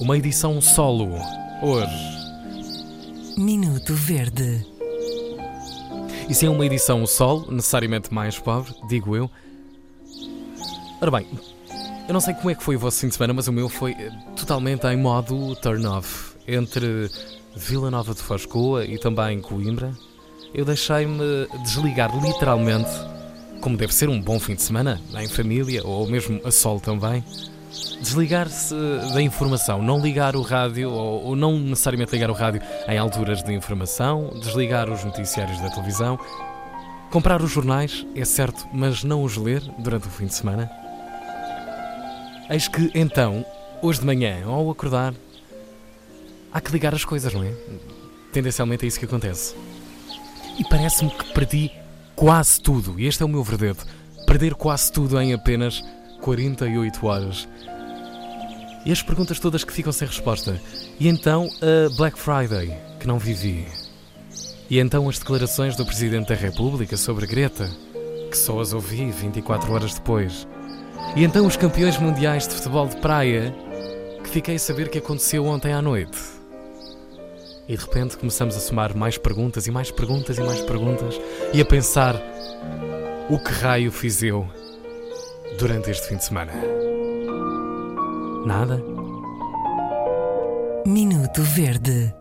Uma edição solo. Hoje. Minuto Verde. E se é uma edição solo, necessariamente mais pobre, digo eu. Ora bem, eu não sei como é que foi o vosso fim de semana, mas o meu foi eh, totalmente em modo turn off. Entre Vila Nova de Foscoa e também Coimbra, eu deixei-me desligar literalmente, como deve ser um bom fim de semana, em família ou mesmo a sol também. Desligar-se da informação, não ligar o rádio ou, ou não necessariamente ligar o rádio em alturas de informação, desligar os noticiários da televisão, comprar os jornais, é certo, mas não os ler durante o fim de semana. Eis que então, hoje de manhã, ao acordar, há que ligar as coisas, não é? Tendencialmente é isso que acontece. E parece-me que perdi quase tudo, e este é o meu verdade: perder quase tudo em apenas 48 horas. E as perguntas todas que ficam sem resposta. E então a Black Friday, que não vivi. E então as declarações do Presidente da República sobre Greta, que só as ouvi 24 horas depois. E então os campeões mundiais de futebol de praia, que fiquei a saber que aconteceu ontem à noite. E de repente começamos a somar mais perguntas e mais perguntas e mais perguntas e a pensar: o que raio fiz eu durante este fim de semana? Nada? Minuto Verde.